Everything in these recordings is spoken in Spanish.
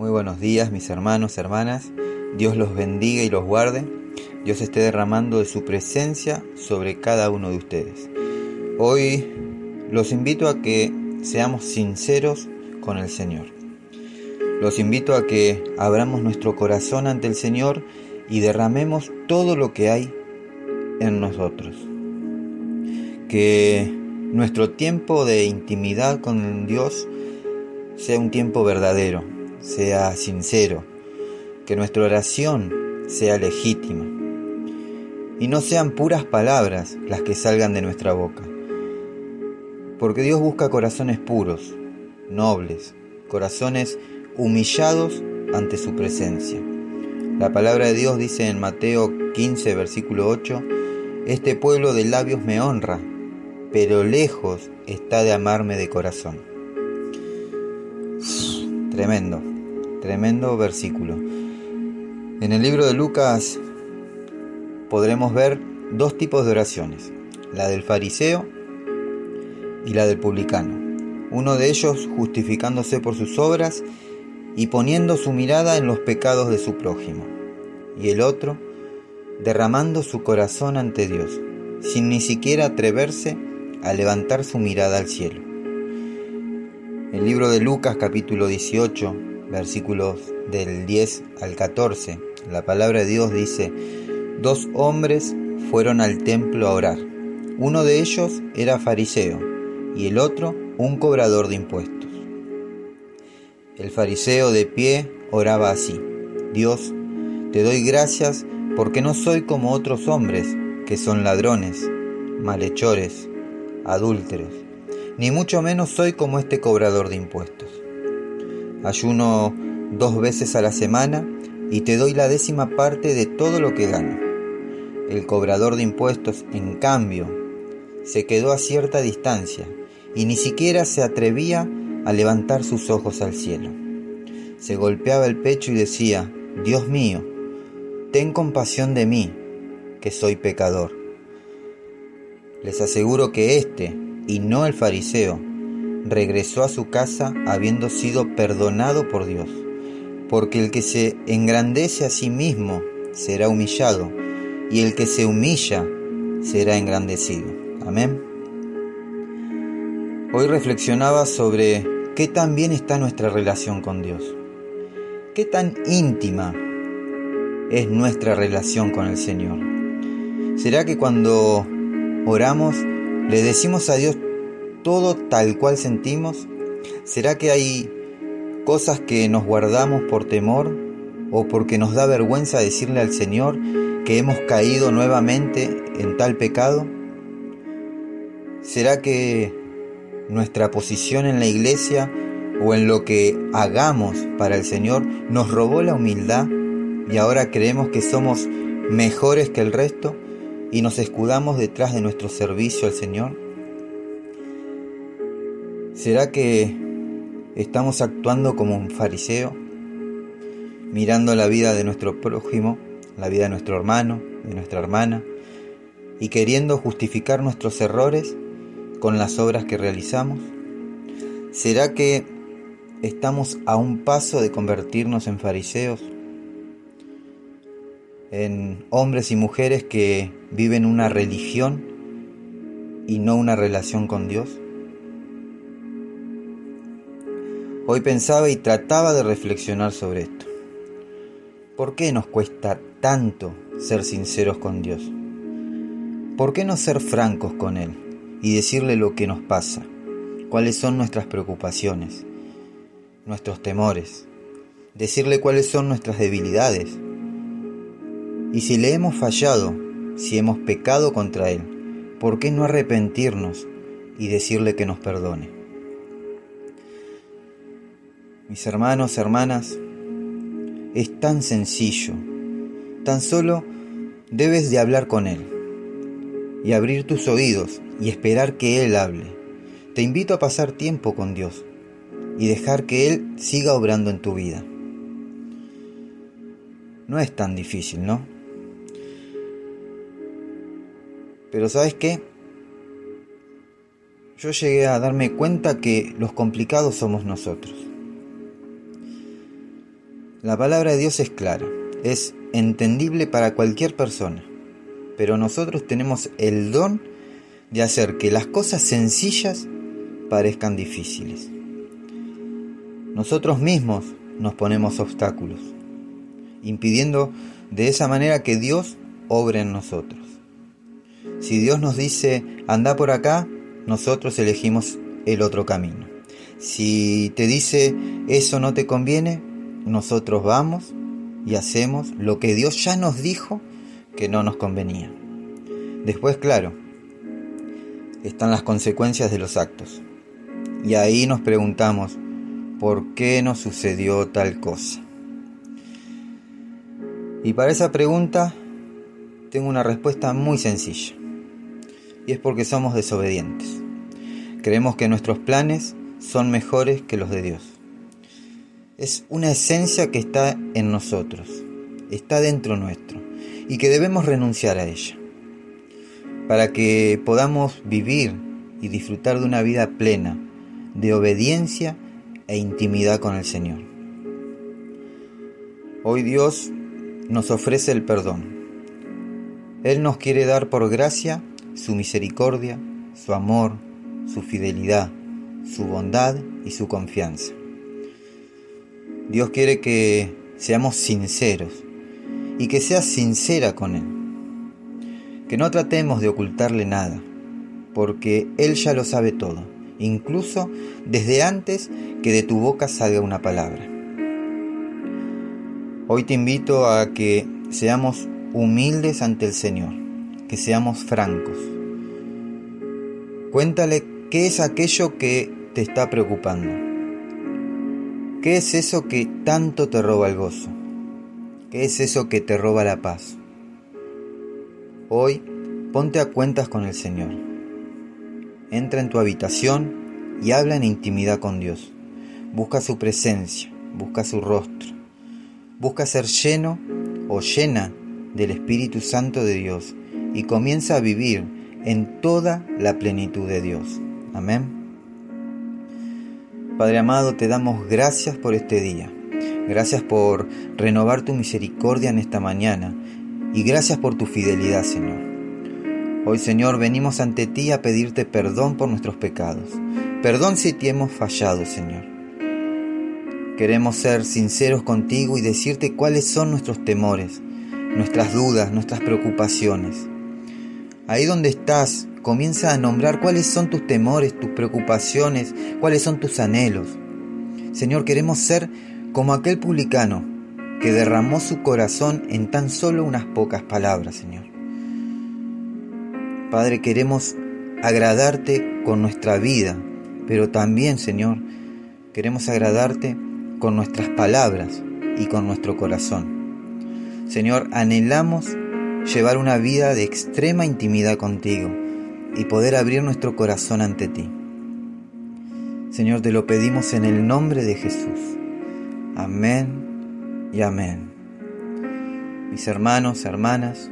Muy buenos días mis hermanos, hermanas. Dios los bendiga y los guarde. Dios esté derramando de su presencia sobre cada uno de ustedes. Hoy los invito a que seamos sinceros con el Señor. Los invito a que abramos nuestro corazón ante el Señor y derramemos todo lo que hay en nosotros. Que nuestro tiempo de intimidad con Dios sea un tiempo verdadero, sea sincero, que nuestra oración sea legítima y no sean puras palabras las que salgan de nuestra boca. Porque Dios busca corazones puros, nobles, corazones humillados ante su presencia. La palabra de Dios dice en Mateo 15, versículo 8, Este pueblo de labios me honra, pero lejos está de amarme de corazón. Tremendo, tremendo versículo. En el libro de Lucas podremos ver dos tipos de oraciones, la del fariseo y la del publicano. Uno de ellos justificándose por sus obras y poniendo su mirada en los pecados de su prójimo, y el otro derramando su corazón ante Dios, sin ni siquiera atreverse a levantar su mirada al cielo. El libro de Lucas capítulo 18, versículos del 10 al 14, la palabra de Dios dice, dos hombres fueron al templo a orar. Uno de ellos era fariseo y el otro un cobrador de impuestos. El fariseo de pie oraba así, Dios, te doy gracias porque no soy como otros hombres que son ladrones, malhechores, adúlteros ni mucho menos soy como este cobrador de impuestos. Ayuno dos veces a la semana y te doy la décima parte de todo lo que gano. El cobrador de impuestos, en cambio, se quedó a cierta distancia y ni siquiera se atrevía a levantar sus ojos al cielo. Se golpeaba el pecho y decía, Dios mío, ten compasión de mí, que soy pecador. Les aseguro que éste, y no el fariseo, regresó a su casa habiendo sido perdonado por Dios, porque el que se engrandece a sí mismo será humillado, y el que se humilla será engrandecido. Amén. Hoy reflexionaba sobre qué tan bien está nuestra relación con Dios, qué tan íntima es nuestra relación con el Señor. ¿Será que cuando oramos ¿Le decimos a Dios todo tal cual sentimos? ¿Será que hay cosas que nos guardamos por temor o porque nos da vergüenza decirle al Señor que hemos caído nuevamente en tal pecado? ¿Será que nuestra posición en la iglesia o en lo que hagamos para el Señor nos robó la humildad y ahora creemos que somos mejores que el resto? y nos escudamos detrás de nuestro servicio al Señor? ¿Será que estamos actuando como un fariseo, mirando la vida de nuestro prójimo, la vida de nuestro hermano, de nuestra hermana, y queriendo justificar nuestros errores con las obras que realizamos? ¿Será que estamos a un paso de convertirnos en fariseos? en hombres y mujeres que viven una religión y no una relación con Dios? Hoy pensaba y trataba de reflexionar sobre esto. ¿Por qué nos cuesta tanto ser sinceros con Dios? ¿Por qué no ser francos con Él y decirle lo que nos pasa? ¿Cuáles son nuestras preocupaciones? ¿Nuestros temores? Decirle cuáles son nuestras debilidades? Y si le hemos fallado, si hemos pecado contra Él, ¿por qué no arrepentirnos y decirle que nos perdone? Mis hermanos, hermanas, es tan sencillo. Tan solo debes de hablar con Él y abrir tus oídos y esperar que Él hable. Te invito a pasar tiempo con Dios y dejar que Él siga obrando en tu vida. No es tan difícil, ¿no? Pero ¿sabes qué? Yo llegué a darme cuenta que los complicados somos nosotros. La palabra de Dios es clara, es entendible para cualquier persona, pero nosotros tenemos el don de hacer que las cosas sencillas parezcan difíciles. Nosotros mismos nos ponemos obstáculos, impidiendo de esa manera que Dios obre en nosotros. Si Dios nos dice, anda por acá, nosotros elegimos el otro camino. Si te dice, eso no te conviene, nosotros vamos y hacemos lo que Dios ya nos dijo que no nos convenía. Después, claro, están las consecuencias de los actos. Y ahí nos preguntamos, ¿por qué nos sucedió tal cosa? Y para esa pregunta tengo una respuesta muy sencilla. Y es porque somos desobedientes. Creemos que nuestros planes son mejores que los de Dios. Es una esencia que está en nosotros, está dentro nuestro y que debemos renunciar a ella para que podamos vivir y disfrutar de una vida plena de obediencia e intimidad con el Señor. Hoy Dios nos ofrece el perdón. Él nos quiere dar por gracia su misericordia, su amor, su fidelidad, su bondad y su confianza. Dios quiere que seamos sinceros y que seas sincera con Él. Que no tratemos de ocultarle nada, porque Él ya lo sabe todo, incluso desde antes que de tu boca salga una palabra. Hoy te invito a que seamos humildes ante el Señor, que seamos francos. Cuéntale qué es aquello que te está preocupando. ¿Qué es eso que tanto te roba el gozo? ¿Qué es eso que te roba la paz? Hoy ponte a cuentas con el Señor. Entra en tu habitación y habla en intimidad con Dios. Busca su presencia, busca su rostro. Busca ser lleno o llena del Espíritu Santo de Dios y comienza a vivir en toda la plenitud de Dios. Amén. Padre amado, te damos gracias por este día. Gracias por renovar tu misericordia en esta mañana y gracias por tu fidelidad, Señor. Hoy, Señor, venimos ante ti a pedirte perdón por nuestros pecados. Perdón si te hemos fallado, Señor. Queremos ser sinceros contigo y decirte cuáles son nuestros temores, nuestras dudas, nuestras preocupaciones. Ahí donde estás, comienza a nombrar cuáles son tus temores, tus preocupaciones, cuáles son tus anhelos. Señor, queremos ser como aquel publicano que derramó su corazón en tan solo unas pocas palabras, Señor. Padre, queremos agradarte con nuestra vida, pero también, Señor, queremos agradarte con nuestras palabras y con nuestro corazón. Señor, anhelamos llevar una vida de extrema intimidad contigo y poder abrir nuestro corazón ante ti. Señor, te lo pedimos en el nombre de Jesús. Amén y amén. Mis hermanos, hermanas,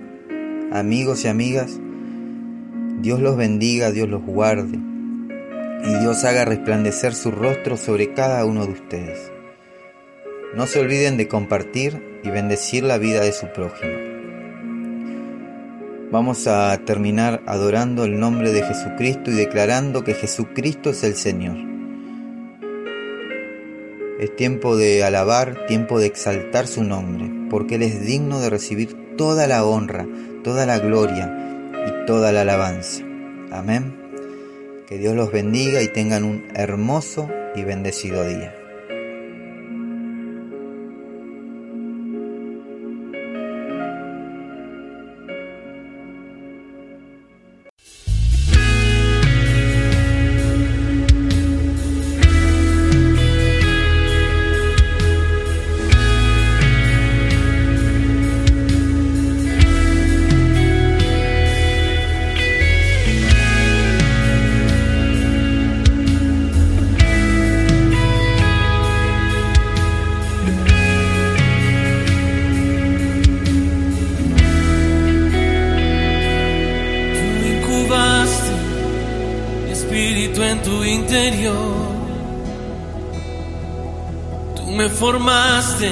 amigos y amigas, Dios los bendiga, Dios los guarde y Dios haga resplandecer su rostro sobre cada uno de ustedes. No se olviden de compartir y bendecir la vida de su prójimo. Vamos a terminar adorando el nombre de Jesucristo y declarando que Jesucristo es el Señor. Es tiempo de alabar, tiempo de exaltar su nombre, porque Él es digno de recibir toda la honra, toda la gloria y toda la alabanza. Amén. Que Dios los bendiga y tengan un hermoso y bendecido día. En tu interior. Tú me formaste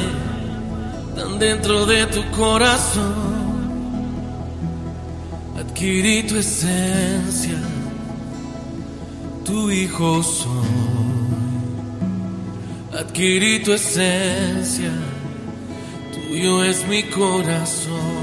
tan dentro de tu corazón. Adquirí tu esencia, tu hijo soy. Adquirí tu esencia, tuyo es mi corazón.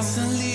constantly